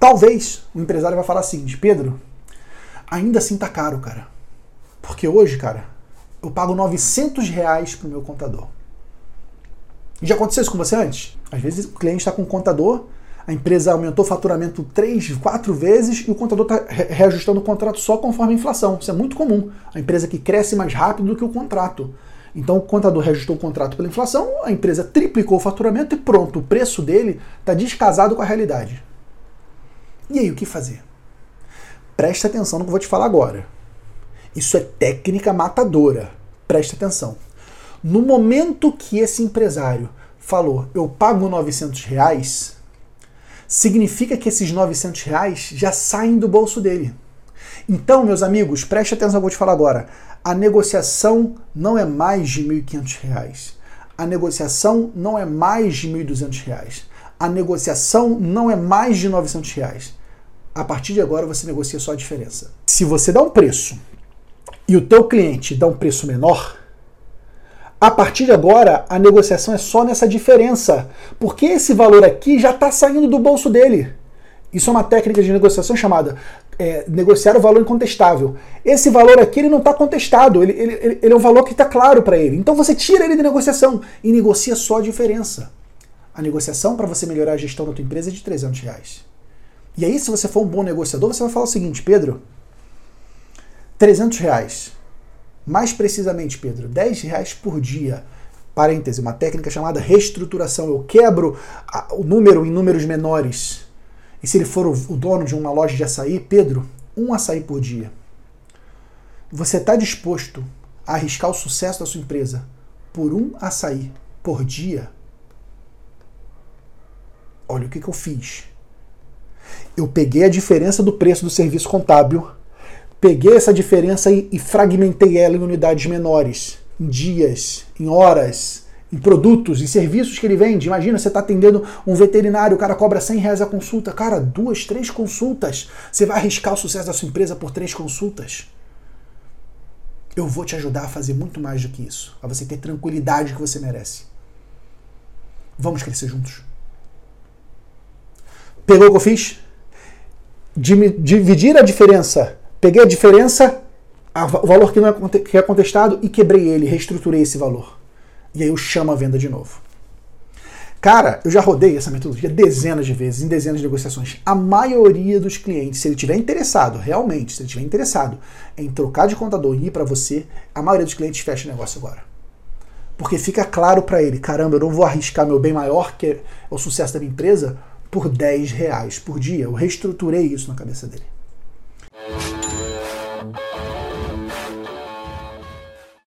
Talvez o empresário vai falar assim, Pedro, ainda assim tá caro, cara. Porque hoje, cara, eu pago 900 reais pro meu contador. Já aconteceu isso com você antes? Às vezes o cliente está com um contador, a empresa aumentou o faturamento três, quatro vezes e o contador está reajustando o contrato só conforme a inflação. Isso é muito comum. A empresa que cresce mais rápido do que o contrato. Então o contador reajustou o contrato pela inflação, a empresa triplicou o faturamento e pronto, o preço dele está descasado com a realidade. E aí, o que fazer? Presta atenção no que eu vou te falar agora. Isso é técnica matadora. Presta atenção. No momento que esse empresário falou, eu pago 900 reais, significa que esses 900 reais já saem do bolso dele. Então, meus amigos, preste atenção no que eu vou te falar agora. A negociação não é mais de 1.500 reais. A negociação não é mais de 1.200 reais. A negociação não é mais de 900 reais. A partir de agora você negocia só a diferença. Se você dá um preço e o teu cliente dá um preço menor, a partir de agora a negociação é só nessa diferença, porque esse valor aqui já está saindo do bolso dele. Isso é uma técnica de negociação chamada é, negociar o valor incontestável. Esse valor aqui ele não está contestado, ele, ele, ele, é um valor que está claro para ele. Então você tira ele de negociação e negocia só a diferença. A negociação para você melhorar a gestão da tua empresa é de 300 reais. E aí, se você for um bom negociador, você vai falar o seguinte, Pedro, 300 reais. Mais precisamente, Pedro, 10 reais por dia. Parêntese, uma técnica chamada reestruturação. Eu quebro o número em números menores. E se ele for o, dono de uma loja de açaí, Pedro, um açaí por dia. Você está disposto a arriscar o sucesso da sua empresa por um açaí por dia? Olha o que, que eu fiz eu peguei a diferença do preço do serviço contábil, peguei essa diferença e, e fragmentei ela em unidades menores, em dias, em horas, em produtos, em serviços que ele vende. Imagina, você está atendendo um veterinário, o cara cobra 100 reais a consulta. Cara, duas, três consultas. Você vai arriscar o sucesso da sua empresa por três consultas? Eu vou te ajudar a fazer muito mais do que isso. A você ter tranquilidade que você merece. Vamos crescer juntos. Pegou o que eu fiz? Dividir a diferença. Peguei a diferença, o valor que não é, que é contestado, e quebrei ele, reestruturei esse valor. E aí eu chamo a venda de novo. Cara, eu já rodei essa metodologia dezenas de vezes, em dezenas de negociações. A maioria dos clientes, se ele tiver interessado, realmente, se ele tiver interessado em trocar de contador e ir para você, a maioria dos clientes fecha o negócio agora. Porque fica claro para ele, caramba, eu não vou arriscar meu bem maior, que é o sucesso da minha empresa, por 10 reais por dia. Eu reestruturei isso na cabeça dele.